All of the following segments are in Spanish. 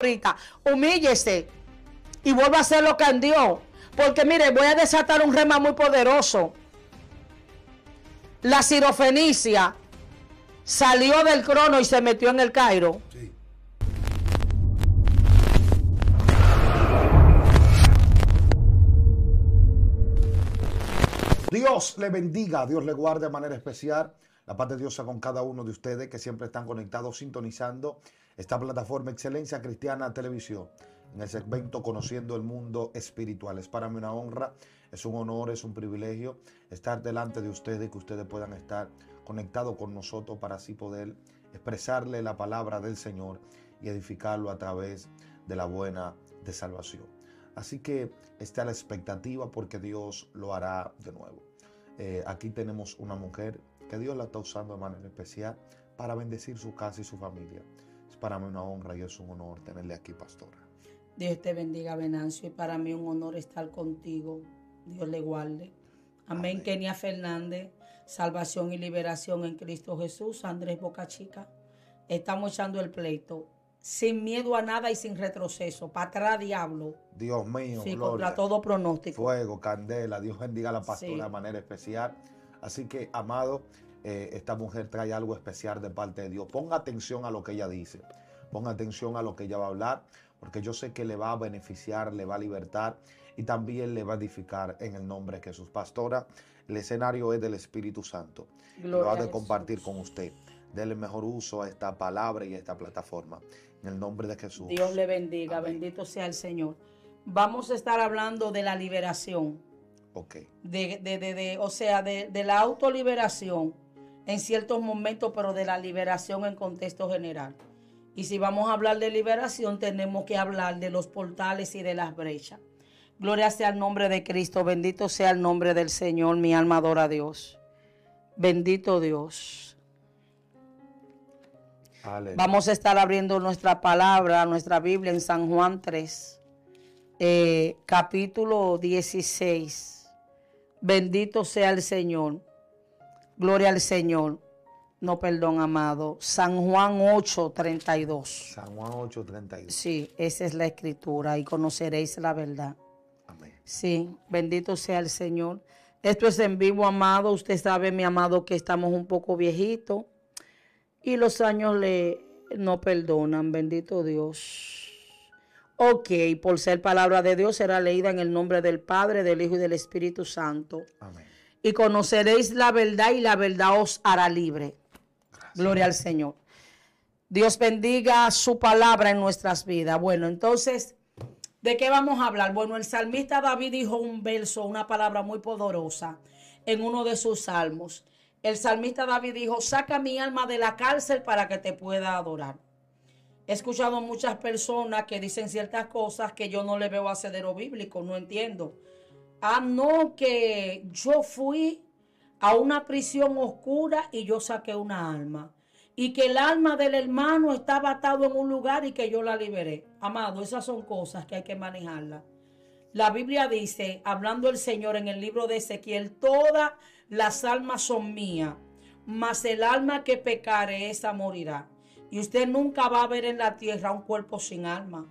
ahorita, humíllese y vuelva a hacer lo que andió. Porque mire, voy a desatar un rema muy poderoso. La cirofenicia salió del crono y se metió en el Cairo. Dios le bendiga, Dios le guarde de manera especial. La paz de Dios con cada uno de ustedes que siempre están conectados, sintonizando esta plataforma Excelencia Cristiana Televisión en el segmento Conociendo el Mundo Espiritual. Es para mí una honra, es un honor, es un privilegio estar delante de ustedes y que ustedes puedan estar conectados con nosotros para así poder expresarle la palabra del Señor y edificarlo a través de la buena de salvación. Así que está la expectativa porque Dios lo hará de nuevo. Eh, aquí tenemos una mujer que Dios la está usando de manera especial para bendecir su casa y su familia. Para mí una honra y es un honor tenerle aquí, pastora. Dios te bendiga, Venancio, y para mí un honor estar contigo. Dios le guarde. Amén. Amén. Kenia Fernández, salvación y liberación en Cristo Jesús. Andrés Bocachica. Estamos echando el pleito. Sin miedo a nada y sin retroceso. Para atrás, diablo. Dios mío, Sí, gloria. contra todo pronóstico. fuego, candela. Dios bendiga a la pastora Sí. de manera especial. Así que, amado, eh, esta mujer trae algo especial de parte de Dios. Ponga atención a lo que ella dice. Ponga atención a lo que ella va a hablar, porque yo sé que le va a beneficiar, le va a libertar y también le va a edificar en el nombre de Jesús. Pastora, el escenario es del Espíritu Santo. Gloria lo ha a de compartir con usted. Dele mejor uso a esta palabra y a esta plataforma. En el nombre de Jesús. Dios le bendiga. Amén. Bendito sea el Señor. Vamos a estar hablando de la liberación. Ok. de, de- de- de- o sea, de, de la autoliberación en ciertos momentos, pero de la liberación en contexto general. Y si vamos a hablar de liberación, tenemos que hablar de los portales y de las brechas. Gloria sea el nombre de Cristo, bendito sea el nombre del Señor, mi alma adora a Dios. Bendito Dios. Aleluya. Vamos a estar abriendo nuestra palabra, nuestra Biblia en San Juan 3, eh, capítulo 16. Bendito sea el Señor. Gloria al Señor. No, perdón, amado. San Juan 8, 32. San Juan 8:32. Sí, esa es la escritura y conoceréis la verdad. Amén. Sí, bendito sea el Señor. Esto es en vivo, amado. Usted sabe, mi amado, que estamos un poco viejitos y los años le no perdonan. Bendito Dios. Ok, por ser palabra de Dios será leída en el nombre del Padre, del Hijo y del Espíritu Santo. Amén. Y conoceréis la verdad y la verdad os hará libre. Gloria al Señor. Dios bendiga su palabra en nuestras vidas. Bueno, entonces, ¿de qué vamos a hablar? Bueno, el salmista David dijo un verso, una palabra muy poderosa en uno de sus salmos. El salmista David dijo, saca mi alma de la cárcel para que te pueda adorar. He escuchado muchas personas que dicen ciertas cosas que yo no le veo asedero bíblico, no entiendo. Ah, no, que yo fui a una prisión oscura y yo saqué una alma. Y que el alma del hermano estaba atado en un lugar y que yo la liberé. Amado, esas son cosas que hay que manejarlas. La Biblia dice, hablando el Señor en el libro de Ezequiel, todas las almas son mías, mas el alma que pecare, esa morirá. Y usted nunca va a ver en la tierra un cuerpo sin alma.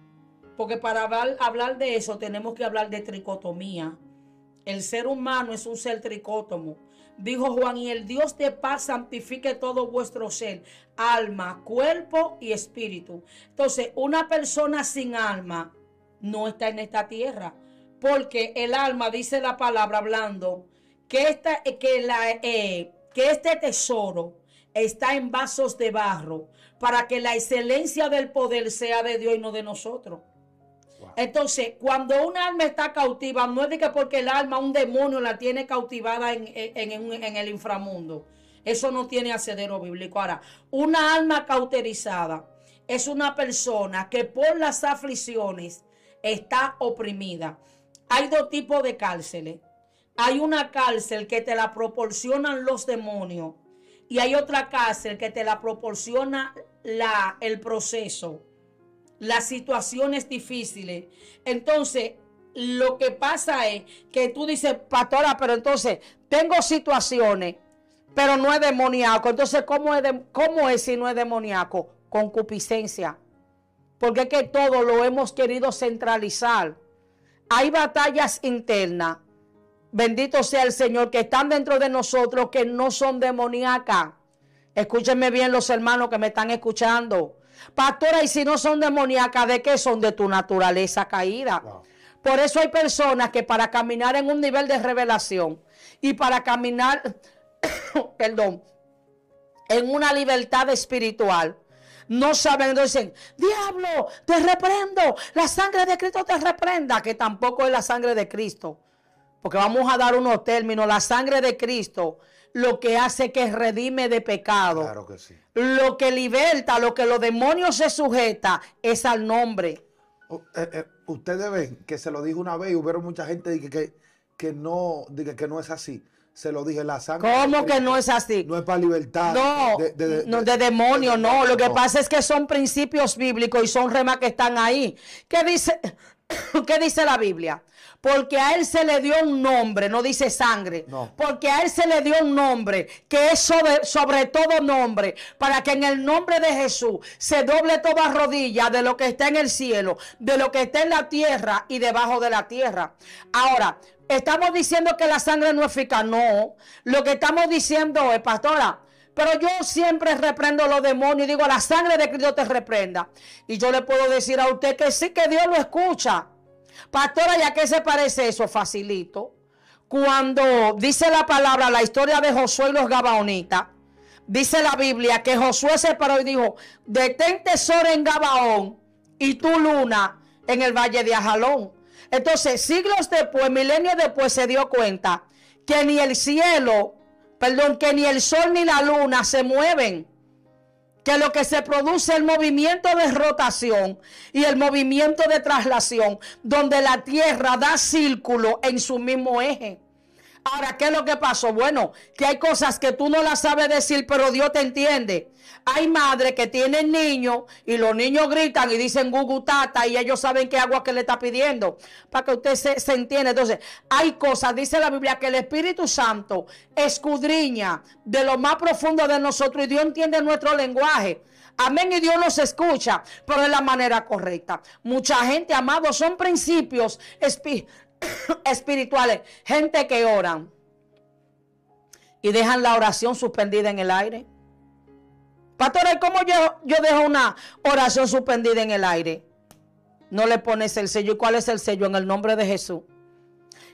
Porque para hablar, hablar de eso tenemos que hablar de tricotomía. El ser humano es un ser tricótomo. Dijo Juan, y el Dios de paz santifique todo vuestro ser, alma, cuerpo y espíritu. Entonces, una persona sin alma no está en esta tierra, porque el alma, dice la palabra hablando, que, esta, que, la, eh, que este tesoro está en vasos de barro, para que la excelencia del poder sea de Dios y no de nosotros. Entonces, cuando un alma está cautiva, no es de que porque el alma, un demonio la tiene cautivada en, en- el inframundo. Eso no tiene asedero bíblico. Ahora, una alma cauterizada es una persona que por las aflicciones está oprimida. Hay dos tipos de cárceles. Hay una cárcel que te la proporcionan los demonios y hay otra cárcel que te la proporciona la, el proceso las situaciones difíciles. Entonces, lo que pasa es que tú dices, pastora, pero entonces tengo situaciones, pero no es demoníaco. Entonces, ¿cómo es, cómo es si no es demoníaco? Concupiscencia. porque es que todo lo hemos querido centralizar. Hay batallas internas, bendito sea el Señor, que están dentro de nosotros que no son demoníacas. Escúchenme bien los hermanos que me están escuchando. Pastora, y si no son demoníacas, ¿de qué son? De tu naturaleza caída. Por eso hay personas que para caminar en un nivel de revelación y para caminar, perdón, en una libertad espiritual, no saben, dicen, diablo, te reprendo, la sangre de Cristo te reprenda, que tampoco es la sangre de Cristo. Porque vamos a dar unos términos, la sangre de Cristo lo que hace que redime de pecado. Claro que sí. Lo que liberta, lo que los demonios se sujeta es al nombre. Eh, eh, ustedes ven que se lo dijo una vez y hubo mucha gente que, que, no, que no es así se lo dije, la sangre. ¿Cómo que no es así? No es para libertad. No, de, no, de demonio, no. Lo que pasa es que son principios bíblicos y son remas que están ahí. ¿Qué dice, ¿Qué dice la Biblia? Porque a él se le dio un nombre, no dice sangre. Porque a él se le dio un nombre que es sobre, sobre, todo nombre, para que en el nombre de Jesús se doble toda rodilla de lo que está en el cielo, de lo que está en la tierra y debajo de la tierra. Ahora, Estamos diciendo que la sangre no es eficaz. No. Lo que estamos diciendo es, pastora, pero yo siempre reprendo los demonios y digo, la sangre de Cristo te reprenda. Y yo le puedo decir a usted que sí que Dios lo escucha. Pastora, ¿y a qué se parece eso? Facilito. Cuando dice la palabra, la historia de Josué y los Gabaonitas, dice la Biblia que Josué se paró y dijo, detén tesoro en Gabaón y tu luna en el valle de Ajalón. Entonces, siglos después, milenios después, se dio cuenta que ni el cielo, perdón, que ni el sol ni la luna se mueven. Que lo que se produce el movimiento de rotación y el movimiento de traslación, donde la tierra da círculo en su mismo eje. Ahora, ¿qué es lo que pasó? Bueno, que hay cosas que tú no las sabes decir, pero Dios te entiende. Hay madres que tienen niños y los niños gritan y dicen gugutata y ellos saben qué agua que le está pidiendo. Para que usted se, entienda. Entonces, hay cosas, dice la Biblia, que el Espíritu Santo escudriña de lo más profundo de nosotros y Dios entiende nuestro lenguaje. Amén y Dios nos escucha, pero de la manera correcta. Mucha gente, amado, son principios espirituales, gente que oran y dejan la oración suspendida en el aire. Pastor, ¿cómo yo, yo dejo una oración suspendida en el aire? No le pones el sello. ¿Y cuál es el sello? En el nombre de Jesús.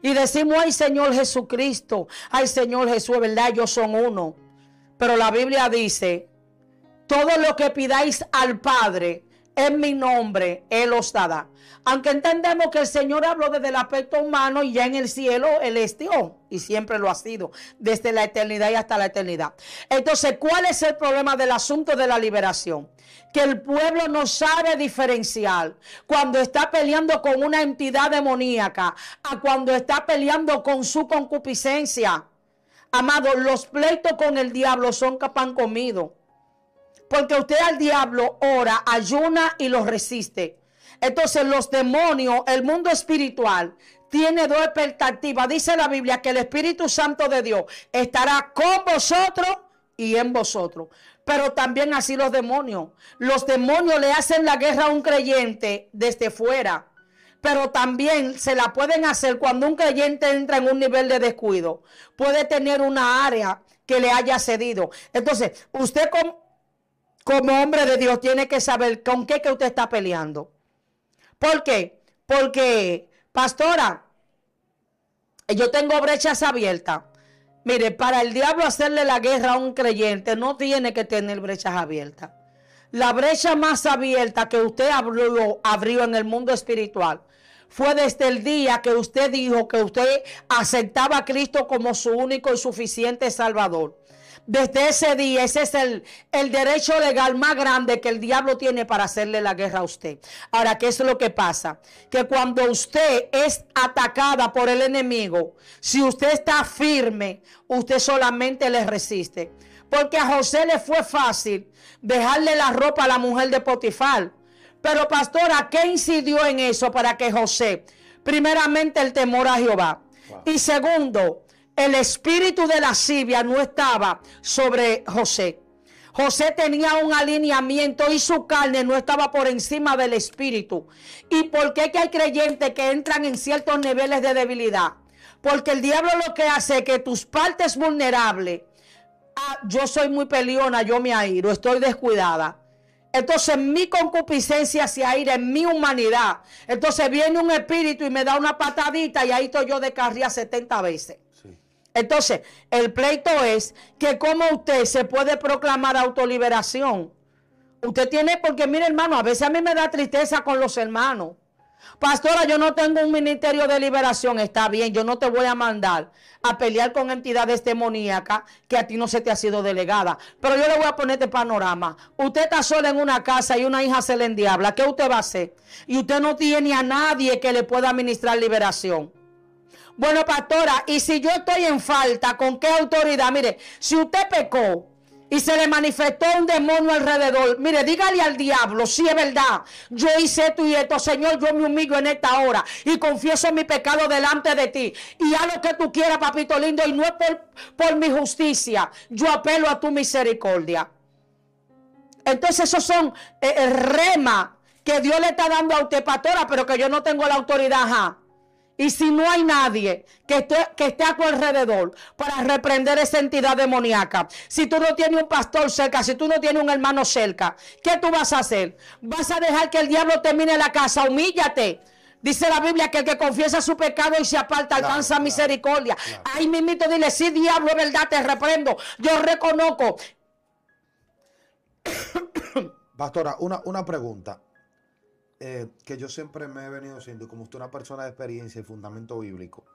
Y decimos, ay Señor Jesucristo, ay Señor Jesús, verdad, ellos son uno. Pero la Biblia dice, todo lo que pidáis al Padre en mi nombre, Él os dará. Aunque entendemos que el Señor habló desde el aspecto humano y ya en el cielo Él es Dios y siempre lo ha sido, desde la eternidad y hasta la eternidad. Entonces, ¿cuál es el problema del asunto de la liberación? Que el pueblo no sabe diferenciar cuando está peleando con una entidad demoníaca a cuando está peleando con su concupiscencia. Amado, los pleitos con el diablo son capan comido. Porque usted al diablo ora, ayuna y lo resiste. Entonces los demonios, el mundo espiritual, tiene dos expectativas. Dice la Biblia que el Espíritu Santo de Dios estará con vosotros y en vosotros. Pero también así los demonios. Los demonios le hacen la guerra a un creyente desde fuera. Pero también se la pueden hacer cuando un creyente entra en un nivel de descuido. Puede tener una área que le haya cedido. Entonces, usted como, como hombre de Dios tiene que saber con qué que usted está peleando. ¿Por qué? Porque, pastora, yo tengo brechas abiertas. Mire, para el diablo hacerle la guerra a un creyente no tiene que tener brechas abiertas. La brecha más abierta que usted abrió, abrió en el mundo espiritual fue desde el día que usted dijo que usted aceptaba a Cristo como su único y suficiente Salvador. Desde ese día, ese es el, el derecho legal más grande que el diablo tiene para hacerle la guerra a usted. Ahora, ¿qué es lo que pasa? Que cuando usted es atacada por el enemigo, si usted está firme, usted solamente le resiste. Porque a José le fue fácil dejarle la ropa a la mujer de Potifar. Pero pastora, ¿qué incidió en eso para que José, primeramente el temor a Jehová y segundo, el espíritu de lascivia no estaba sobre José. José tenía un alineamiento y su carne no estaba por encima del espíritu. ¿Y por qué hay creyentes que entran en ciertos niveles de debilidad? Porque el diablo lo que hace es que tus partes vulnerables, ah, yo soy muy peleona, yo me airo, estoy descuidada. Entonces mi concupiscencia se aire en mi humanidad. Entonces viene un espíritu y me da una patadita y ahí estoy yo de carrera 70 veces. Entonces, el pleito es que como usted se puede proclamar autoliberación. Usted tiene, porque mire hermano, a veces a mí me da tristeza con los hermanos. Pastora, yo no tengo un ministerio de liberación, está bien, yo no te voy a mandar a pelear con entidades demoníacas que a ti no se te ha sido delegada. Pero yo le voy a poner este panorama. Usted está sola en una casa y una hija se le endiabla. ¿Qué usted va a hacer? Y usted no tiene a nadie que le pueda administrar liberación. Bueno, pastora, y si yo estoy en falta, ¿con qué autoridad? Mire, si usted pecó, y se le manifestó un demonio alrededor. Mire, dígale al diablo, si es verdad, yo hice esto y esto, Señor, yo me humillo en esta hora y confieso mi pecado delante de ti. Y haz lo que tú quieras, papito lindo, y no es por, mi justicia, yo apelo a tu misericordia. Entonces esos son eh, el rema que Dios le está dando a usted, pastora, pero que yo no tengo la autoridad. Y si no hay nadie que esté, que esté a tu alrededor para reprender esa entidad demoníaca, si tú no tienes un pastor cerca, si tú no tienes un hermano cerca, ¿qué tú vas a hacer? ¿Vas a dejar que el diablo termine la casa? Humíllate. Dice la Biblia que el que confiesa su pecado y se aparta alcanza misericordia. Ay, mimito, dile, sí, diablo, es verdad, te reprendo. Yo reconozco. Pastora, una, una pregunta. Eh, que yo siempre me he venido siendo, como usted es una persona de experiencia y fundamento bíblico,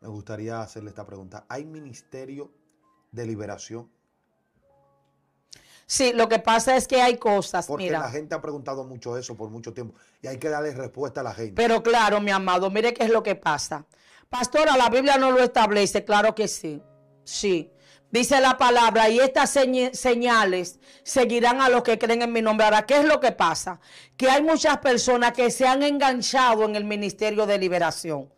me gustaría hacerle esta pregunta. ¿Hay ministerio de liberación? Sí, lo que pasa es que hay cosas. Porque la gente ha preguntado mucho eso por mucho tiempo y hay que darle respuesta a la gente. Pero claro, mi amado, mire qué es lo que pasa. Pastora, la Biblia no lo establece, claro que sí. Sí. Dice la palabra, y estas señales seguirán a los que creen en mi nombre. Ahora, ¿qué es lo que pasa? Que hay muchas personas que se han enganchado en el ministerio de liberación.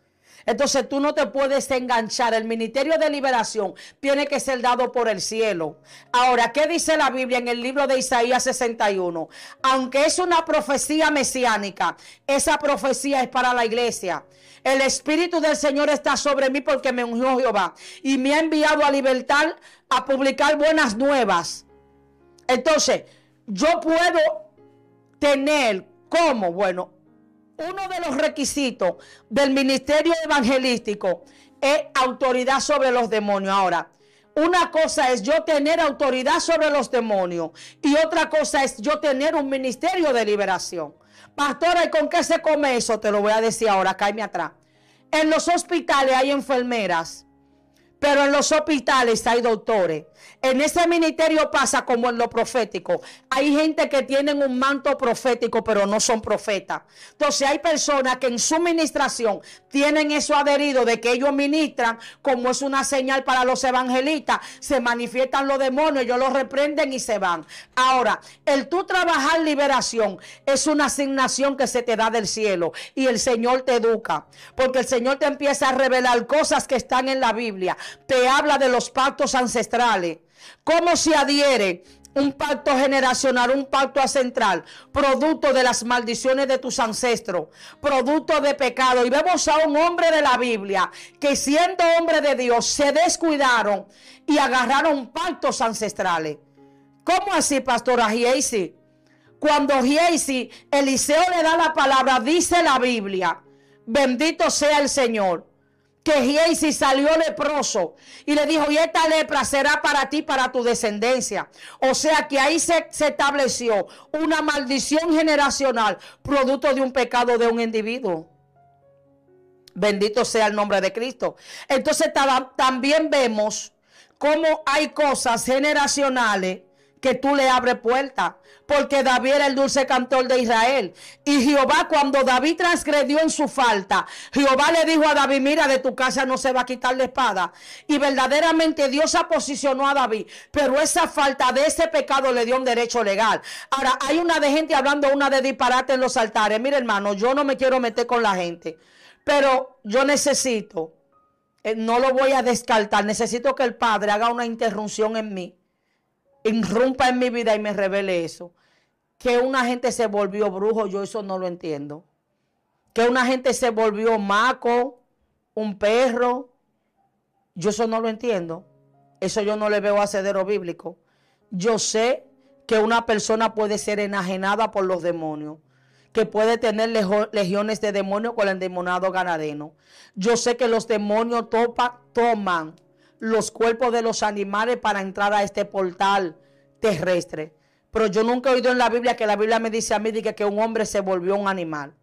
Entonces tú no te puedes enganchar. El ministerio de liberación tiene que ser dado por el cielo. Ahora, ¿qué dice la Biblia en el libro de Isaías 61? Aunque es una profecía mesiánica, esa profecía es para la iglesia. El Espíritu del Señor está sobre mí porque me ungió Jehová y me ha enviado a libertar, a publicar buenas nuevas. Entonces, yo puedo tener como, bueno, uno de los requisitos del ministerio evangelístico es autoridad sobre los demonios. Ahora, una cosa es yo tener autoridad sobre los demonios y otra cosa es yo tener un ministerio de liberación. Pastora, ¿y con qué se come eso? Te lo voy a decir ahora, cállame atrás. En los hospitales hay enfermeras pero en los hospitales hay doctores. En ese ministerio pasa como en lo profético. Hay gente que tienen un manto profético, pero no son profetas. Entonces hay personas que en su ministración tienen eso adherido de que ellos ministran, como es una señal para los evangelistas. Se manifiestan los demonios, ellos los reprenden y se van. Ahora, el tú trabajar liberación es una asignación que se te da del cielo y el Señor te educa. Porque el Señor te empieza a revelar cosas que están en la Biblia te habla de los pactos ancestrales. ¿Cómo se adhiere un pacto generacional, un pacto ancestral, producto de las maldiciones de tus ancestros, producto de pecado. Y vemos a un hombre de la Biblia que siendo hombre de Dios se descuidaron y agarraron pactos ancestrales. ¿Cómo así, pastora Giesi? Cuando Giesi, Eliseo le da la palabra, dice la Biblia, bendito sea el Señor que salió leproso y le dijo, y esta lepra será para ti, para tu descendencia. O sea que ahí se, estableció una maldición generacional, producto de un pecado de un individuo. Bendito sea el nombre de Cristo. Entonces también vemos cómo hay cosas generacionales que tú le abres puerta. Porque David era el dulce cantor de Israel. Y Jehová, cuando David transgredió en su falta, Jehová le dijo a David: Mira, de tu casa no se va a quitar la espada. Y verdaderamente Dios se posicionó a David. Pero esa falta de ese pecado le dio un derecho legal. Ahora, hay una de gente hablando una de disparate en los altares. Mira, hermano, yo no me quiero meter con la gente. Pero yo necesito, eh, no lo voy a descartar, necesito que el Padre haga una interrupción en mí irrumpa en mi vida y me revele eso. Que una gente se volvió brujo, yo eso no lo entiendo. Que una gente se volvió maco, un perro, yo eso no lo entiendo. Eso yo no le veo asedero bíblico. Yo sé que una persona puede ser enajenada por los demonios, que puede tener legiones de demonios con el endemoniado ganadeno. Yo sé que los demonios toman los cuerpos de los animales para entrar a este portal terrestre. Pero yo nunca he oído en la Biblia que la Biblia me dice a mí que, que un hombre se volvió un animal.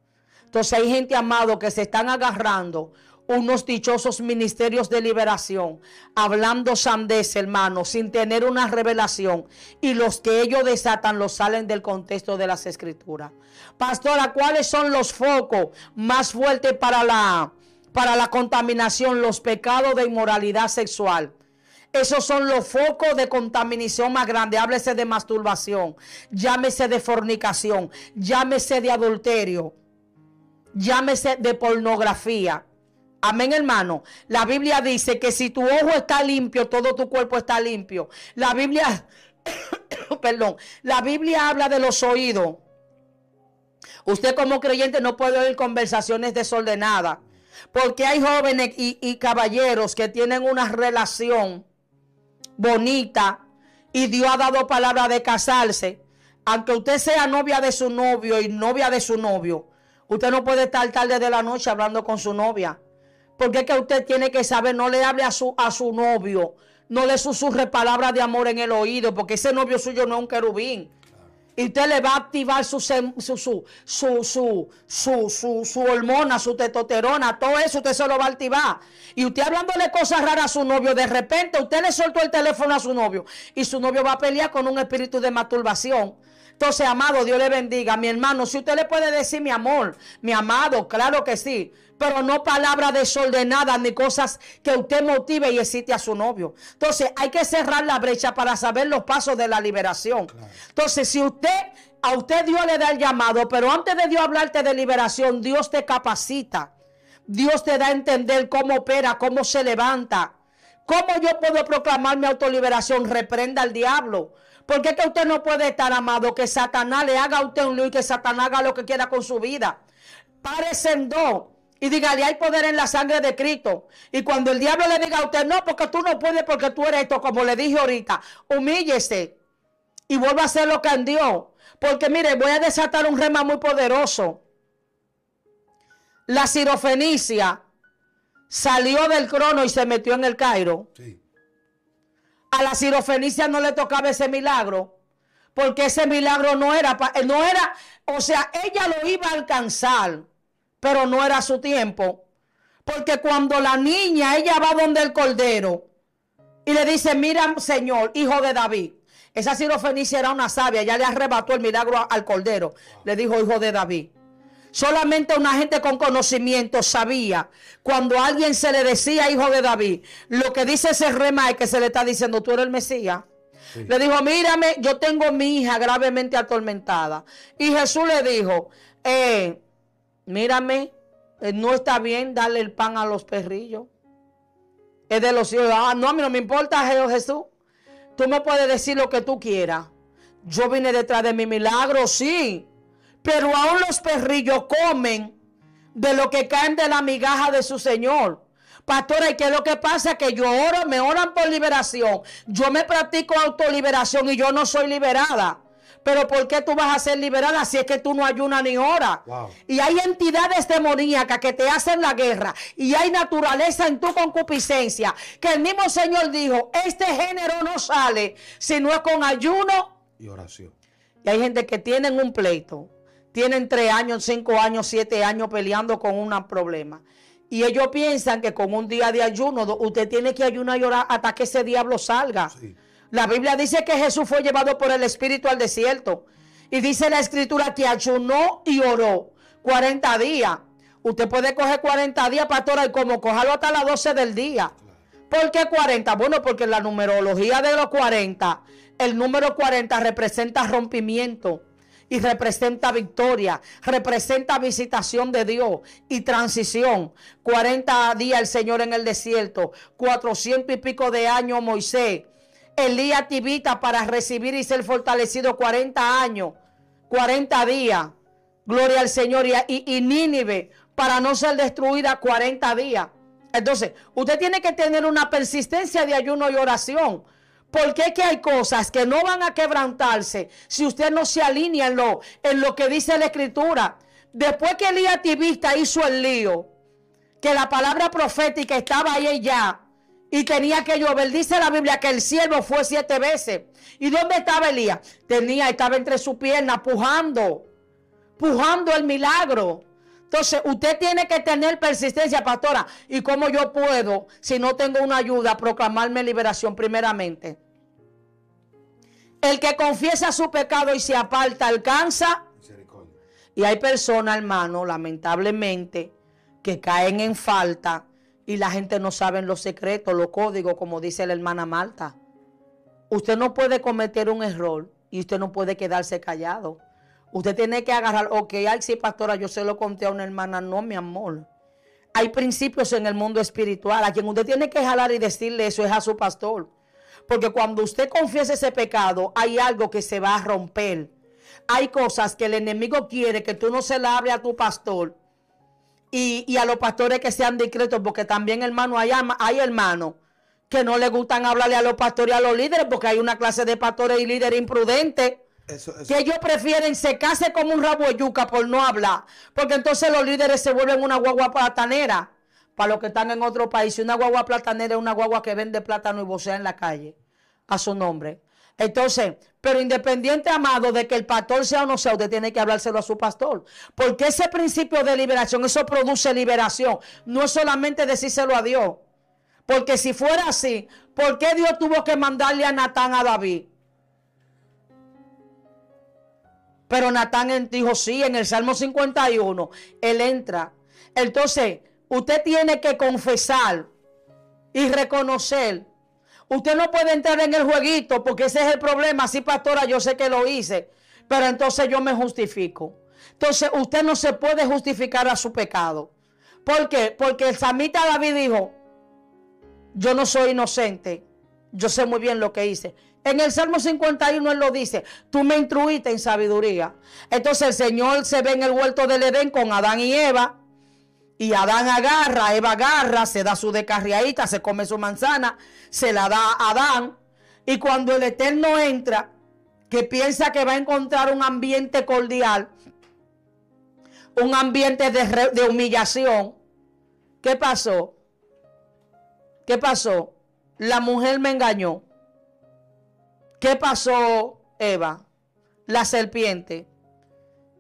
Entonces hay gente amado que se están agarrando unos dichosos ministerios de liberación, hablando sandez, hermano, sin tener una revelación. Y los que ellos desatan los salen del contexto de las escrituras. Pastora, ¿cuáles son los focos más fuertes para la, para la contaminación? Los pecados de inmoralidad sexual. Esos son los focos de contaminación más grandes. Háblese de masturbación, llámese de fornicación, llámese de adulterio, llámese de pornografía. Amén, hermano. La Biblia dice que si tu ojo está limpio, todo tu cuerpo está limpio. La Biblia, perdón, la Biblia habla de los oídos. Usted como creyente no puede oír conversaciones desordenadas. Porque hay jóvenes y, caballeros que tienen una relación bonita y Dios ha dado palabra de casarse, aunque usted sea novia de su novio y novia de su novio, usted no puede estar tarde de la noche hablando con su novia. Porque es que usted tiene que saber, no le hable a su, a su novio, no le susurre palabras de amor en el oído, porque ese novio suyo no es un querubín. Y usted le va a activar su, su, su, su, hormona, su testosterona, todo eso usted se lo va a activar. Y usted hablándole cosas raras a su novio, de repente usted le soltó el teléfono a su novio y su novio va a pelear con un espíritu de masturbación. Entonces, amado, Dios le bendiga. Mi hermano, si usted le puede decir mi amor, mi amado, claro que sí pero no palabras desordenadas ni cosas que usted motive y excite a su novio. Entonces hay que cerrar la brecha para saber los pasos de la liberación. Entonces si usted, a usted Dios le da el llamado, pero antes de Dios hablarte de liberación, Dios te capacita. Dios te da a entender cómo opera, cómo se levanta. ¿Cómo yo puedo proclamar mi autoliberación? Reprenda al diablo. Porque es que usted no puede estar amado que Satanás le haga a usted un lío y que Satanás haga lo que quiera con su vida. Párese en dos. Y dígale, hay poder en la sangre de Cristo. Y cuando el diablo le diga a usted, no, porque tú no puedes, porque tú eres esto, como le dije ahorita, humíllese y vuelva a hacer lo que andió. Porque mire, voy a desatar un rema muy poderoso. La cirofenicia salió del crono y se metió en el Cairo. A la cirofenicia no le tocaba ese milagro. Porque ese milagro no era, no era, o sea, ella lo iba a alcanzar pero no era su tiempo. Porque cuando la niña, ella va donde el cordero y le dice, mira, Señor, hijo de David. Esa sirofenicia era una sabia, ya le arrebató el milagro al cordero. Le dijo, hijo de David. Solamente una gente con conocimiento sabía cuando a alguien se le decía hijo de David, lo que dice ese rema es que se le está diciendo, tú eres el Mesías. Le dijo, mírame, yo tengo mi hija gravemente atormentada. Y Jesús le dijo, eh, mírame, eh, no está bien darle el pan a los perrillos. Es de los hijos. Ah, no, a mí no me importa, Jesús. Tú me puedes decir lo que tú quieras. Yo vine detrás de mi milagro, sí. Pero aún los perrillos comen de lo que caen de la migaja de su Señor. Pastora, ¿y qué es lo que pasa? Que yo oro, me oran por liberación. Yo me practico autoliberación y yo no soy liberada. Pero ¿por qué tú vas a ser liberada si es que tú no ayunas ni horas? Y hay entidades demoníacas que te hacen la guerra. Y hay naturaleza en tu concupiscencia. Que el mismo Señor dijo, este género no sale si no es con ayuno y oración. Y hay gente que tienen un pleito. Tienen tres años, cinco años, siete años peleando con un problema. Y ellos piensan que con un día de ayuno usted tiene que ayunar y orar hasta que ese diablo salga. Sí. La Biblia dice que Jesús fue llevado por el Espíritu al desierto. Y dice la escritura que ayunó y oró 40 días. Usted puede coger 40 días, pastora, y como cogerlo hasta las 12 del día. ¿Por qué 40? Bueno, porque en la numerología de los 40, el número 40 representa rompimiento y representa victoria, representa visitación de Dios y transición. 40 días el Señor en el desierto, 400 y pico de años Moisés Elías Tibita para recibir y ser fortalecido 40 años, 40 días. Gloria al Señor. Y, Nínive para no ser destruida 40 días. Entonces, usted tiene que tener una persistencia de ayuno y oración. Porque es que hay cosas que no van a quebrantarse si usted no se alinea en lo, en lo que dice la escritura. Después que Elías Tibista hizo el lío, que la palabra profética estaba ahí ya y tenía que llover. Dice la Biblia que el cielo fue siete veces. ¿Y dónde estaba Elías? Tenía, estaba entre sus piernas, pujando, pujando el milagro. Entonces, usted tiene que tener persistencia, pastora. ¿Y cómo yo puedo, si no tengo una ayuda, proclamarme liberación primeramente? El que confiesa su pecado y se aparta alcanza. Y hay personas, hermano, lamentablemente, que caen en falta y la gente no sabe los secretos, los códigos, como dice la hermana Malta. Usted no puede cometer un error y usted no puede quedarse callado. Usted tiene que agarrar, ok, ay, sí, pastora, yo se lo conté a una hermana, no, mi amor. Hay principios en el mundo espiritual. A quien usted tiene que jalar y decirle eso es a su pastor. Porque cuando usted confiesa ese pecado, hay algo que se va a romper. Hay cosas que el enemigo quiere que tú no se la hable a tu pastor y, a los pastores que sean discretos, porque también, hermano, hay, hay hermanos que no le gustan hablarle a los pastores y a los líderes, porque hay una clase de pastores y líderes imprudentes. Que ellos prefieren secarse como un rabo de yuca por no hablar. Porque entonces los líderes se vuelven una guagua platanera. Para los que están en otro país. Una guagua platanera es una guagua que vende plátano y vocea en la calle. A su nombre. Entonces, pero independiente, amado, de que el pastor sea o no sea, usted tiene que hablárselo a su pastor. Porque ese principio de liberación, eso produce liberación. No es solamente decírselo a Dios. Porque si fuera así, ¿por qué Dios tuvo que mandarle a Natán a David? Pero Natán dijo, sí, en el Salmo 51, él entra. Entonces, usted tiene que confesar y reconocer Usted no puede entrar en el jueguito porque ese es el problema. Sí, pastora, yo sé que lo hice, pero entonces yo me justifico. Entonces usted no se puede justificar a su pecado. ¿Por qué? Porque el samita David dijo, yo no soy inocente, yo sé muy bien lo que hice. En el Salmo 51 él lo dice, tú me instruiste en sabiduría. Entonces el Señor se ve en el huerto del Edén con Adán y Eva y Adán agarra, Eva agarra, se da su descarriadita, se come su manzana, se la da a Adán. Y cuando el Eterno entra, que piensa que va a encontrar un ambiente cordial, un ambiente de, de humillación, ¿qué pasó? ¿Qué pasó? La mujer me engañó. ¿Qué pasó, Eva? La serpiente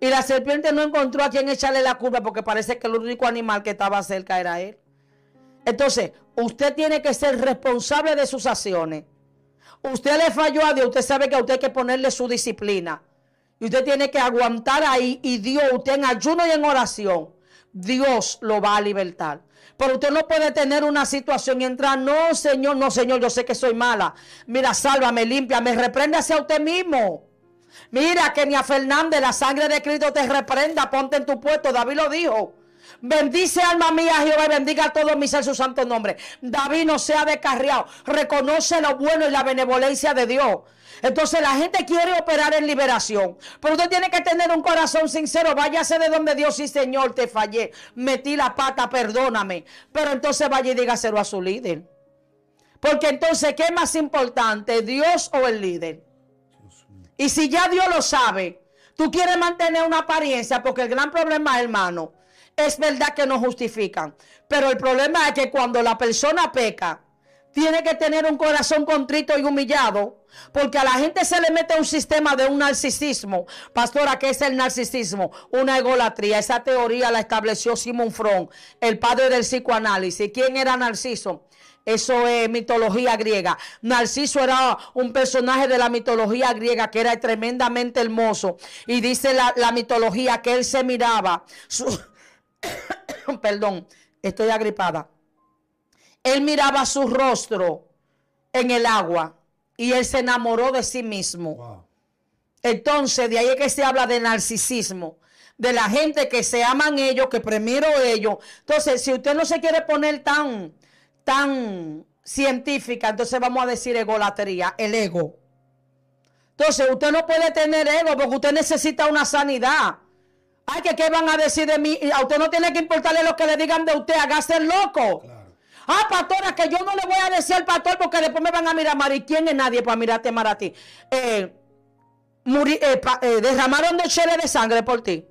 y la serpiente no encontró a quien echarle la culpa porque parece que el único animal que estaba cerca era él. Entonces, usted tiene que ser responsable de sus acciones. Usted le falló a Dios, usted sabe que usted hay que ponerle su disciplina. Y usted tiene que aguantar ahí y Dios, usted en ayuno y en oración, Dios lo va a libertar. Pero usted no puede tener una situación y entrar, no, Señor, no, Señor, yo sé que soy mala. Mira, sálvame, limpia, me reprende hacia usted mismo. Mira, que a Fernández, la sangre de Cristo te reprenda, ponte en tu puesto. David lo dijo. Bendice alma mía Jehová y bendiga a todos mis ser su santo nombre. David no sea descarriado. Reconoce lo bueno y la benevolencia de Dios. Entonces la gente quiere operar en liberación. Pero usted tiene que tener un corazón sincero. Váyase de donde Dios y Señor te fallé. Metí la pata, perdóname. Pero entonces vaya y dígaselo a su líder. Porque entonces, ¿qué es más importante? ¿Dios o el líder? Y si ya Dios lo sabe, tú quieres mantener una apariencia, porque el gran problema, hermano, es verdad que no justifican. Pero el problema es que cuando la persona peca, tiene que tener un corazón contrito y humillado, porque a la gente se le mete un sistema de un narcisismo. Pastora, ¿qué es el narcisismo? Una egolatría. Esa teoría la estableció Simon Freud, el padre del psicoanálisis. ¿Quién era Narciso? Eso es mitología griega. Narciso era un personaje de la mitología griega que era tremendamente hermoso. Y dice la, mitología que él se miraba. perdón, estoy agripada. Él miraba su rostro en el agua y él se enamoró de sí mismo. Entonces, de ahí es que se habla de narcisismo de la gente que se aman ellos, que primero ellos. Entonces, si usted no se quiere poner tan tan científica, entonces vamos a decir egolatría, el ego. Entonces, usted no puede tener ego porque usted necesita una sanidad. Ay, que qué van a decir de mí. A usted no tiene que importarle lo que le digan de usted. Hágase el loco. Ah, pastora, que yo no le voy a decir al pastor porque después me van a mirar mal. ¿Y quién es nadie para mirarte mal a ti? Eh, eh, eh, derramaron de chile de sangre por ti.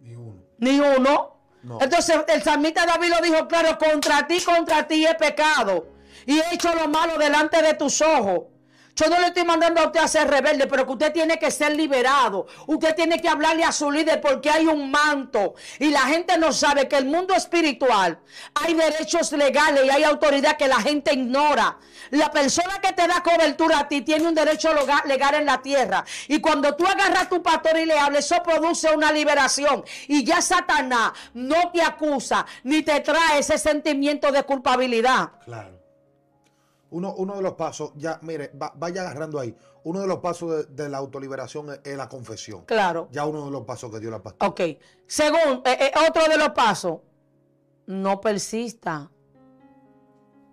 Ni uno. Ni uno. Entonces el samita David lo dijo claro, contra ti, contra ti es pecado. Y he hecho lo malo delante de tus ojos. Yo no le estoy mandando a usted a ser rebelde, pero que usted tiene que ser liberado. Usted tiene que hablarle a su líder porque hay un manto. Y la gente no sabe que el mundo espiritual hay derechos legales y hay autoridad que la gente ignora. La persona que te da cobertura a ti tiene un derecho legal en la tierra. Y cuando tú agarras a tu pastor y le hables, eso produce una liberación. Y ya Satanás no te acusa ni te trae ese sentimiento de culpabilidad. Claro. Uno, uno de los pasos, ya, mire, vaya agarrando ahí. Uno de los pasos de, la autoliberación es, la confesión. Claro. Ya uno de los pasos que dio la pastora. Ok. Según, eh, eh, otro de los pasos, no persista.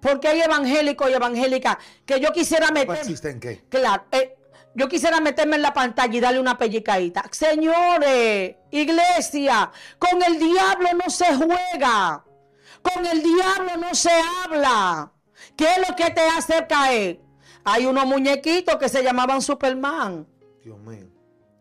Porque hay evangélicos y evangélicas que yo quisiera meter. ¿Persiste en qué? Claro. Eh, yo quisiera meterme en la pantalla y darle una pellicadita. Señores, iglesia, con el diablo no se juega. Con el diablo no se habla. ¿Qué es lo que te hace caer? Hay unos muñequitos que se llamaban Superman. Dios mío.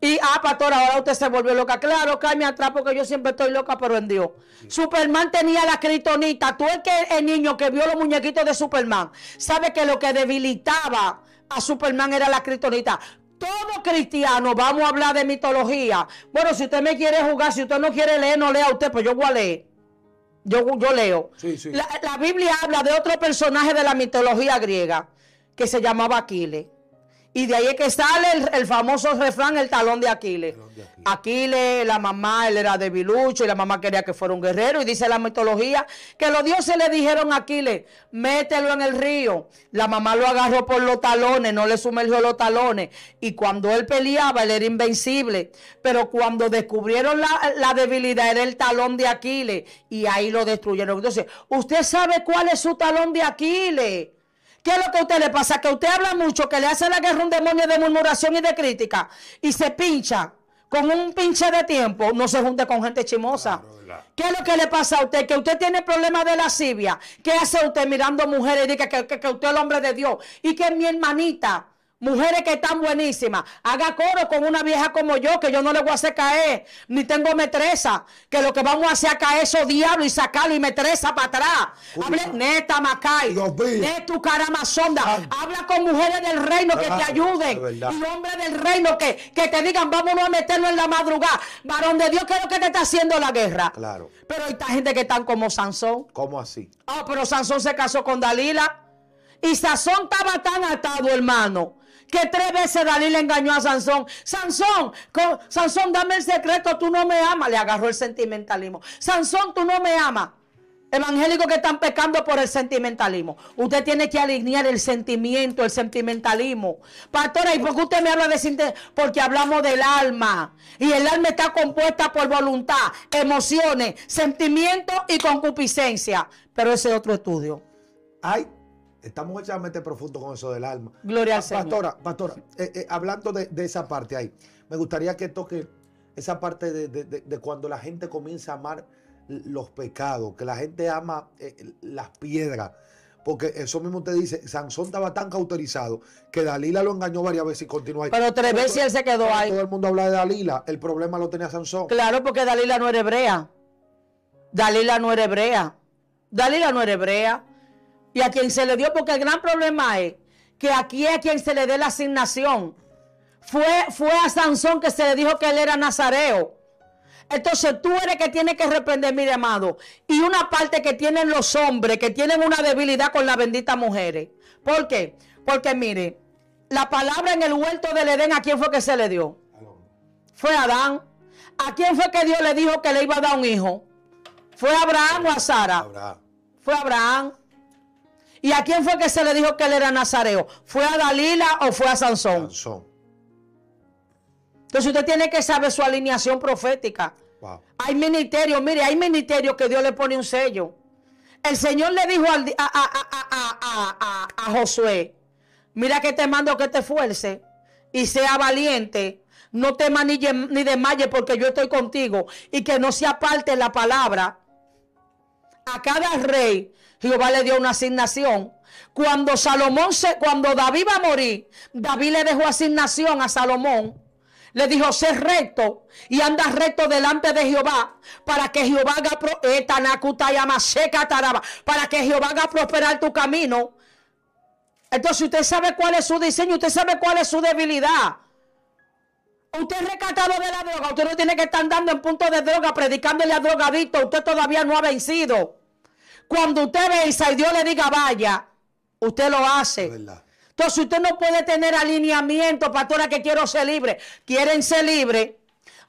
Y, ah, pastor, ahora usted se volvió loca. Claro, cállame atrás porque yo siempre estoy loca, pero en Dios. Superman tenía la critonita. Tú el, que, el niño que vio los muñequitos de Superman, sabe que lo que debilitaba a Superman era la critonita. Todo cristiano, vamos a hablar de mitología. Bueno, si usted me quiere jugar, si usted no quiere leer, no lea usted, pues yo voy a leer. Yo, yo leo. La, Biblia habla de otro personaje de la mitología griega que se llamaba Aquiles. Y de ahí es que sale el, famoso refrán, el talón de Aquiles. Aquiles. la mamá, él era debilucho y la mamá quería que fuera un guerrero. Y dice la mitología que los dioses le dijeron a Aquiles, mételo en el río. La mamá lo agarró por los talones, no le sumergió los talones. Y cuando él peleaba, él era invencible. Pero cuando descubrieron la, la debilidad, era el talón de Aquiles. Y ahí lo destruyeron. Entonces, ¿usted sabe cuál es su talón de Aquiles? ¿Qué es lo que a usted le pasa? Que usted habla mucho, que le hace la guerra un demonio de murmuración y de crítica y se pincha con un pinche de tiempo, no se junte con gente chimosa. ¿Qué es lo que le pasa a usted? Que usted tiene problemas de lascivia. ¿Qué hace usted mirando mujeres y dice que, que, que usted es el hombre de Dios? Y que mi hermanita Mujeres que están buenísimas. Haga coro con una vieja como yo, que yo no le voy a hacer caer, ni tengo metresa. Que lo que vamos a hacer es caer esos diablos y sacarlo y metresa para atrás. Hable neta, Macay. De tu cara sonda. Habla con mujeres del reino que te ayuden. Y hombres del reino que, que te digan, vámonos a meterlo en la madrugada. Varón de Dios, ¿qué es lo que te está haciendo la guerra? Claro. Pero hay gente que están como Sansón. ¿Cómo así? Ah, pero Sansón se casó con Dalila. Y Sansón estaba tan atado, hermano que tres veces Dalí engañó a Sansón. Sansón, Sansón, dame el secreto, tú no me amas. Le agarró el sentimentalismo. Sansón, tú no me amas. Evangélicos que están pecando por el sentimentalismo. Usted tiene que alinear el sentimiento, el sentimentalismo. Pastora, ¿y por qué usted me habla de sentimiento? Porque hablamos del alma. Y el alma está compuesta por voluntad, emociones, sentimiento y concupiscencia. Pero ese es otro estudio. Hay Estamos extremadamente profundos con eso del alma. Gloria al Señor. Pastora, pastora, eh, eh, hablando de, esa parte ahí, me gustaría que toque esa parte de, cuando la gente comienza a amar los pecados, que la gente ama eh, las piedras. Porque eso mismo usted dice, Sansón estaba tan cauterizado que Dalila lo engañó varias veces y continúa ahí. Pero tres veces él se quedó ahí. Todo el mundo habla de Dalila, el problema lo tenía Sansón. Claro, porque Dalila no era hebrea. Dalila no era hebrea. Dalila no era hebrea y a quien se le dio, porque el gran problema es que aquí es a quien se le dé la asignación. Fue, fue a Sansón que se le dijo que él era nazareo. Entonces tú eres que tiene que reprender, mi amado. Y una parte que tienen los hombres, que tienen una debilidad con las benditas mujeres. ¿Por qué? Porque mire, la palabra en el huerto del Edén, ¿a quién fue que se le dio? Fue a Adán. ¿A quién fue que Dios le dijo que le iba a dar un hijo? ¿Fue a Abraham o a Sara? Fue a Abraham. ¿Y a quién fue que se le dijo que él era nazareo? ¿Fue a Dalila o fue a Sansón? Sansón. Entonces usted tiene que saber su alineación profética. Hay ministerios, mire, hay ministerios que Dios le pone un sello. El Señor le dijo al, a, a, a, Josué, mira que te mando que te esfuerce y sea valiente. No temas ni, ni desmayes porque yo estoy contigo. Y que no se aparte la palabra. A cada rey Jehová le dio una asignación. Cuando Salomón se, cuando David va a morir, David le dejó asignación a Salomón. Le dijo, sé recto y anda recto delante de Jehová para que Jehová haga eh, para que Jehová haga prosperar tu camino. Entonces usted sabe cuál es su diseño, usted sabe cuál es su debilidad. Usted es recatado de la droga, usted no tiene que estar andando en punto de droga, predicándole a drogadito, usted todavía no ha vencido. Cuando usted venza y Dios le diga vaya, usted lo hace. Entonces usted no puede tener alineamiento, pastora, que quiero ser libre. Quieren ser libre.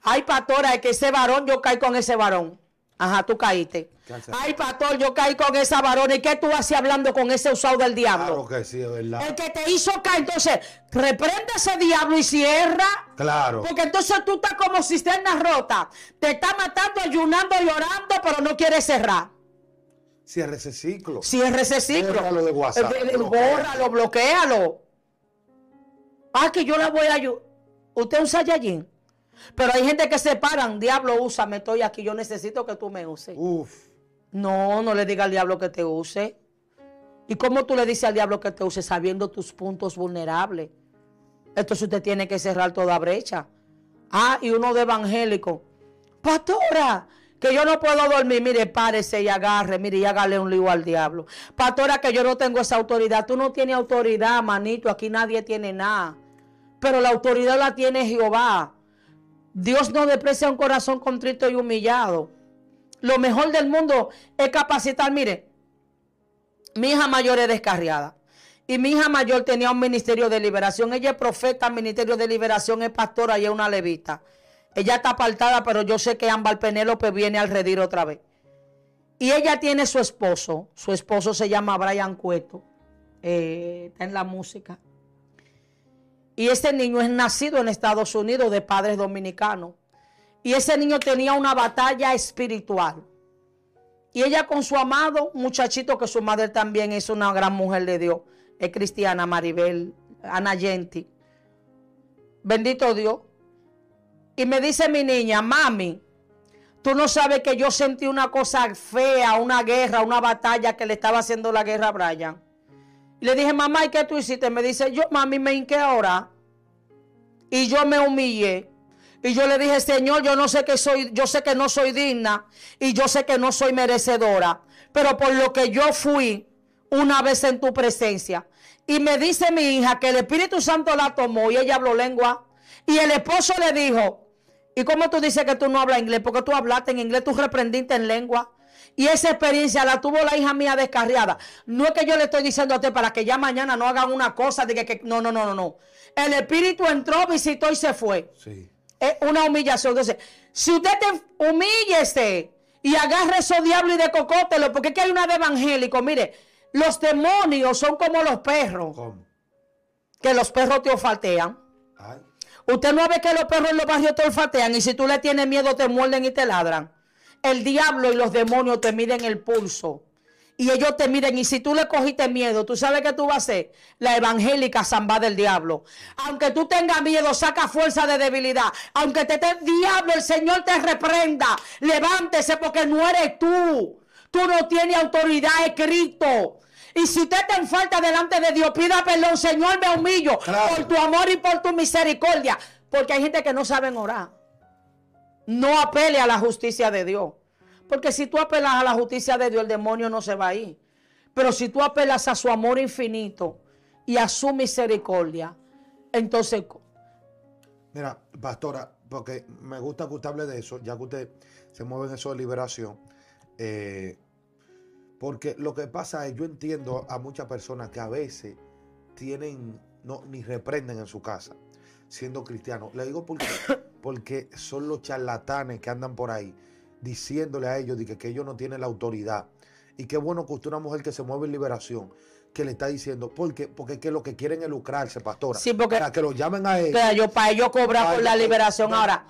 Ay, pastora, es que ese varón, yo caí con ese varón. Ajá, tú caíste. Ay, pastor, yo caí con esa varón. ¿Y qué tú haces hablando con ese usado del diablo? Claro que sí, es verdad. El que te hizo caer, entonces, reprende ese diablo y cierra. Claro. Porque entonces tú estás como cisterna rota. Te está matando, ayunando, llorando, pero no quieres cerrar. Cierre ese ciclo. Cierre ese ciclo. Bórralo de WhatsApp. Eh, bórralo, bloquealo. Ah, que yo la voy a ayudar. Usted un Saiyajin. Pero hay gente que se paran. Diablo, úsame, estoy aquí. Yo necesito que tú me uses. Uf. No, no le diga al diablo que te use. ¿Y cómo tú le dices al diablo que te use sabiendo tus puntos vulnerables? Entonces usted tiene que cerrar toda brecha. Ah, y uno de evangélico. Pastora, que yo no puedo dormir, mire, párese y agarre, mire, y hágale un lío al diablo. Pastora, que yo no tengo esa autoridad. Tú no tienes autoridad, manito, aquí nadie tiene nada. Pero la autoridad la tiene Jehová. Dios no desprecia un corazón contrito y humillado. Lo mejor del mundo es capacitar, mire, mi hija mayor es descarriada. Y mi hija mayor tenía un ministerio de liberación. Ella es profeta, ministerio de liberación, es pastora y es una levita. Ella está apartada, pero yo sé que Ámbar Penélope viene al redir otra vez. Y ella tiene su esposo. Su esposo se llama Brian Cueto. Eh, está en la música. Y ese niño es nacido en Estados Unidos de padres dominicanos. Y ese niño tenía una batalla espiritual. Y ella con su amado muchachito, que su madre también es una gran mujer de Dios, es cristiana, Maribel, Ana Genti. Bendito Dios. Y me dice mi niña, mami, tú no sabes que yo sentí una cosa fea, una guerra, una batalla que le estaba haciendo la guerra a Brian. Y le dije, mamá, ¿y qué tú hiciste? Me dice, yo, mami, me hinqué ahora. Y yo me humillé. Y yo le dije, Señor, yo no sé que soy, yo sé que no soy digna y yo sé que no soy merecedora. Pero por lo que yo fui una vez en tu presencia. Y me dice mi hija que el Espíritu Santo la tomó y ella habló lengua. Y el esposo le dijo, ¿Y cómo tú dices que tú no hablas inglés? Porque tú hablaste en inglés, tú reprendiste en lengua. Y esa experiencia la tuvo la hija mía descarriada. No es que yo le estoy diciendo a usted para que ya mañana no hagan una cosa de que, no, no, no, no, no. El espíritu entró, visitó y se fue. Sí. Es una humillación. Entonces, si usted te humíllese y agarre esos diablos y de cocótelo, porque es que hay una de evangélico, mire, los demonios son como los perros. ¿Cómo? Que los perros te olfatean. Ay. Usted no ve que los perros en los barrios te olfatean y si tú le tienes miedo te muerden y te ladran. El diablo y los demonios te miden el pulso. Y ellos te miden, y si tú le cogiste miedo, ¿tú sabes qué tú vas a hacer? La evangélica zamba del diablo. Aunque tú tengas miedo, saca fuerza de debilidad. Aunque te esté diablo, el Señor te reprenda. Levántese porque no eres tú. Tú no tienes autoridad escrito. Y si usted está en falta delante de Dios, pida perdón, Señor, me humillo por tu amor y por tu misericordia. Porque hay gente que no sabe orar. No apele a la justicia de Dios. Porque si tú apelas a la justicia de Dios, el demonio no se va a ir. Pero si tú apelas a su amor infinito y a su misericordia, entonces... Mira, pastora, porque me gusta que usted hable de eso, ya que usted se mueve en eso de liberación. Eh, porque lo que pasa es, yo entiendo a muchas personas que a veces tienen, no, ni reprenden en su casa, siendo cristianos. Le digo porque, porque son los charlatanes que andan por ahí diciéndole a ellos que, que ellos no tienen la autoridad. Y qué bueno que usted, una mujer que se mueve en liberación, que le está diciendo, porque porque que lo que quieren es lucrarse, pastora. Sí, porque para que lo llamen a ellos. Para, yo, para ellos cobrar por la liberación. Ahora,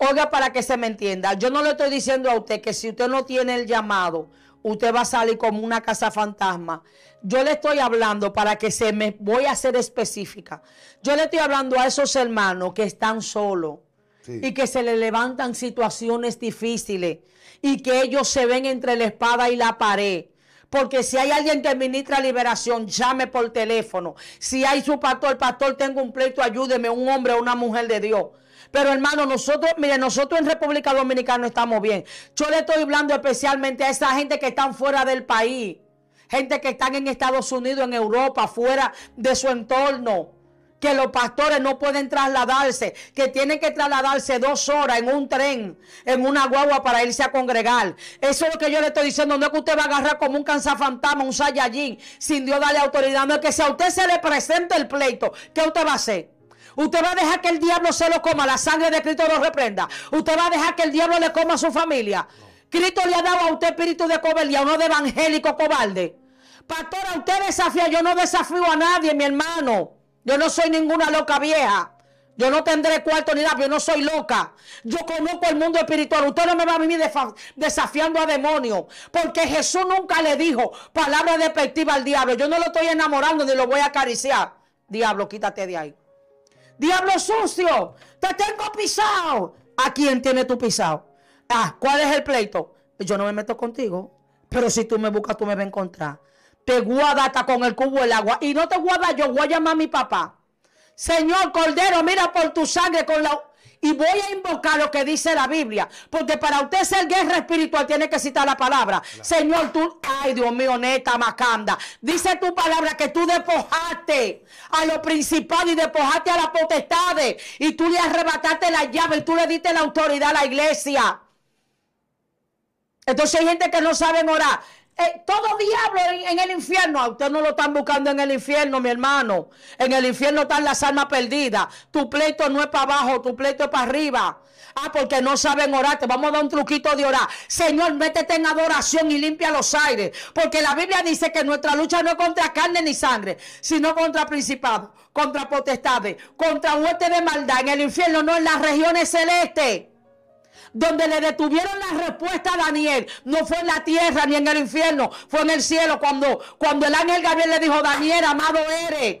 Oiga, para que se me entienda, yo no le estoy diciendo a usted que si usted no tiene el llamado, usted va a salir como una casa fantasma. Yo le estoy hablando para que se me voy a ser específica. Yo le estoy hablando a esos hermanos que están solos Sí. y que se le levantan situaciones difíciles y que ellos se ven entre la espada y la pared. Porque si hay alguien que administra liberación, llame por teléfono. Si hay su pastor, pastor, tengo un pleito, ayúdeme, un hombre o una mujer de Dios. Pero hermano, nosotros, mire, nosotros en República Dominicana estamos bien. Yo le estoy hablando especialmente a esa gente que están fuera del país. Gente que están en Estados Unidos, en Europa, fuera de su entorno que los pastores no pueden trasladarse, que tienen que trasladarse dos horas en un tren, en una guagua para irse a congregar. Eso es lo que yo le estoy diciendo. No es que usted va a agarrar como un cansafantasma, un sayallín, sin Dios darle autoridad. No es que si a usted se le presenta el pleito, ¿qué usted va a hacer? Usted va a dejar que el diablo se lo coma, la sangre de Cristo lo reprenda. Usted va a dejar que el diablo le coma a su familia. Cristo le ha dado a usted espíritu de cobardía, no de evangélico cobarde. Pastora, usted desafía, yo no desafío a nadie, mi hermano. Yo no soy ninguna loca vieja. Yo no tendré cuarto ni nada, yo no soy loca. Yo conozco el mundo espiritual. Usted no me va a vivir desafiando a demonios. Porque Jesús nunca le dijo palabra despectiva al diablo. Yo no lo estoy enamorando ni lo voy a acariciar. Diablo, quítate de ahí. Diablo sucio, te tengo pisado. ¿A quién tiene tu pisado? Ah, ¿cuál es el pleito? Yo no me meto contigo. Pero si tú me buscas, tú me vas a encontrar. Te guarda hasta con el cubo del agua. Y no te guarda yo, voy a llamar a mi papá. Señor Cordero, mira por tu sangre con la... Y voy a invocar lo que dice la Biblia. Porque para usted ser guerra espiritual tiene que citar la palabra. Señor, tú... Ay, Dios mío, neta, macanda. Dice tu palabra que tú despojaste a los principales y despojaste a las potestades. Y tú le arrebataste la llave y tú le diste la autoridad a la iglesia. Entonces hay gente que no sabe orar. Eh, todo diablo en, el infierno. A usted no lo están buscando en el infierno, mi hermano. En el infierno están las almas perdidas. Tu pleito no es para abajo, tu pleito es para arriba. Ah, porque no saben orar. Te vamos a dar un truquito de orar. Señor, métete en adoración y limpia los aires. Porque la Biblia dice que nuestra lucha no es contra carne ni sangre, sino contra principados, contra potestades, contra huestes de maldad. En el infierno, no en las regiones celestes donde le detuvieron la respuesta a Daniel, no fue en la tierra ni en el infierno, fue en el cielo cuando, cuando el ángel Gabriel le dijo, Daniel, amado eres.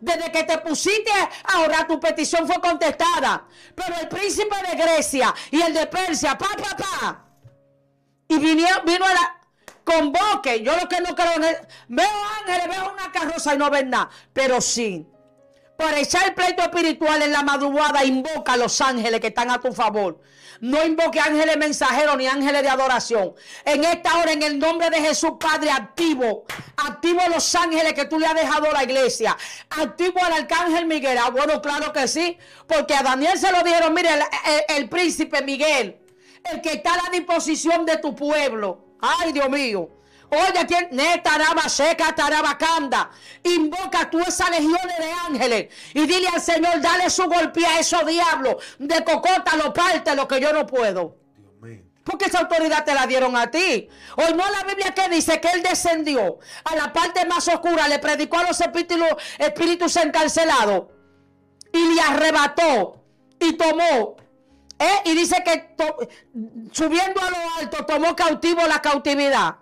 Desde que te pusiste a tu petición fue contestada. Pero el príncipe de Grecia y el de Persia, pa, pa, pa. Y vino, vino a la convoque. Yo lo que no creo el- Veo ángeles, veo una carroza y no ven nada. Pero sí, para echar pleito espiritual en la madrugada, invoca a los ángeles que están a tu favor. No invoque ángeles mensajeros ni ángeles de adoración. En esta hora, en el nombre de Jesús, Padre, activo. Activo los ángeles que tú le has dejado a la iglesia. Activo al arcángel Miguel. Ah, bueno, claro que sí. Porque a Daniel se lo dijeron, mire, el, el- el príncipe Miguel, el que está a la disposición de tu pueblo. Ay, Dios mío. Oye, ¿quién? Netaraba seca, tarabacanda. Invoca tú esas legiones de ángeles y dile al Señor, dale su golpe a esos diablos. De cocota lo parte lo que yo no puedo. Porque esa autoridad te la dieron a ti. Hoy no la Biblia que dice que él descendió a la parte más oscura, le predicó a los espíritus, espíritus encarcelados y le arrebató y tomó. ¿eh? Y dice que subiendo a lo alto tomó cautivo la cautividad.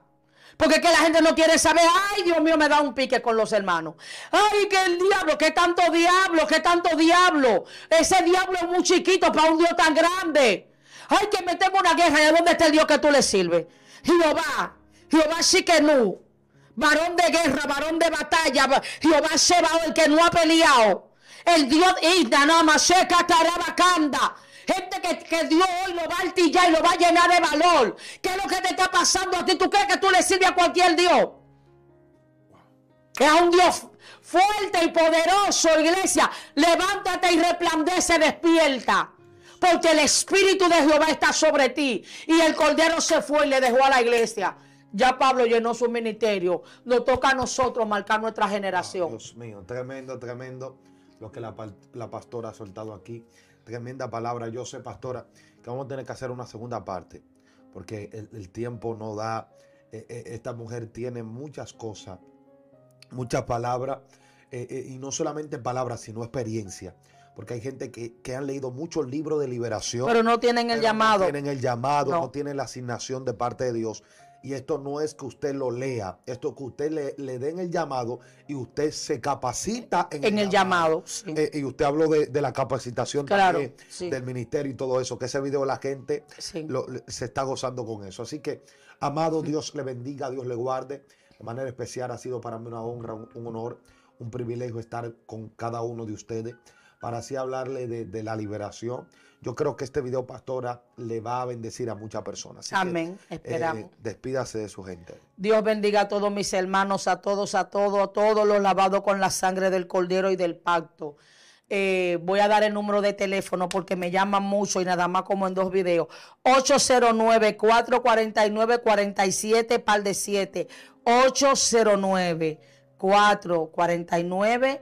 Porque es que la gente no quiere saber, ay Dios mío, me da un pique con los hermanos. Ay, que el diablo, que tanto diablo, que tanto diablo. Ese diablo es muy chiquito para un Dios tan grande. Ay, que metemos una guerra. ¿Y a dónde está el Dios que tú le sirves? Jehová, Jehová sí que no. Varón de guerra, varón de batalla. Jehová Sebaot, el que no ha peleado. El Dios Ida, Nama, Seca, Tarabacanda. Gente que, que Dios hoy lo va a altillar y lo va a llenar de valor. ¿Qué es lo que te está pasando a ti? ¿Tú crees que tú le sirves a cualquier Dios? Es a un Dios fuerte y poderoso, iglesia. Levántate y resplandece, despierta. Porque el Espíritu de Jehová está sobre ti. Y el Cordero se fue y le dejó a la iglesia. Ya Pablo llenó su ministerio. Nos toca a nosotros marcar nuestra generación. Dios mío, tremendo, tremendo lo que la, la pastora ha soltado aquí. Tremenda palabra. Yo sé, pastora, que vamos a tener que hacer una segunda parte, porque el, el tiempo no da. Eh, eh, esta mujer tiene muchas cosas, muchas palabras, eh, eh, y no solamente palabras, sino experiencia. porque hay gente que, que han leído muchos libros de liberación. Pero no tienen el pero llamado. No tienen el llamado, no. No. tienen la asignación de parte de Dios. Y esto no es que usted lo lea, esto es que usted le, le den el llamado y usted se capacita en, En el llamado, sí. Eh, y usted habló de, de la capacitación Claro, también, sí. del ministerio y todo eso, que ese video la gente Sí. lo- se está gozando con eso. Así que, amado, Dios le bendiga, Dios le guarde. De manera especial ha sido para mí una honra, un, un honor, un privilegio estar con cada uno de ustedes para así hablarle de, de la liberación. Yo creo que este video, pastora, le va a bendecir a muchas personas. Así que, Amén. eh, Esperamos. despídase de su gente. Dios bendiga a todos mis hermanos, a todos, a todos, a todos los lavados con la sangre del Cordero y del pacto. Eh, voy a dar el número de teléfono porque me llaman mucho y nada más como en dos videos. 809-449-47, par de 7.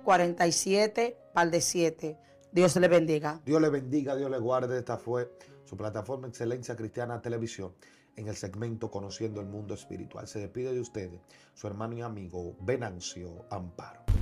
809-449-47, par de 7. Dios le bendiga. Dios le bendiga, Dios le guarde. Esta fue su plataforma Excelencia Cristiana Televisión en el segmento Conociendo el Mundo Espiritual. Se despide de ustedes su hermano y amigo Venancio Amparo.